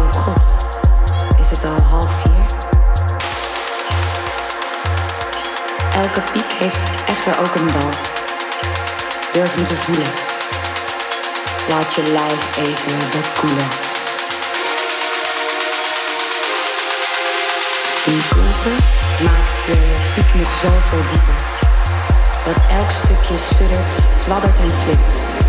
Oh god, is het al half vier? Elke piek heeft echter ook een bal, durf hem te voelen. Laat je lijf even wat koelen. Die koelte maakt de piek nog zoveel dieper, dat elk stukje suddert, fladdert en flikt.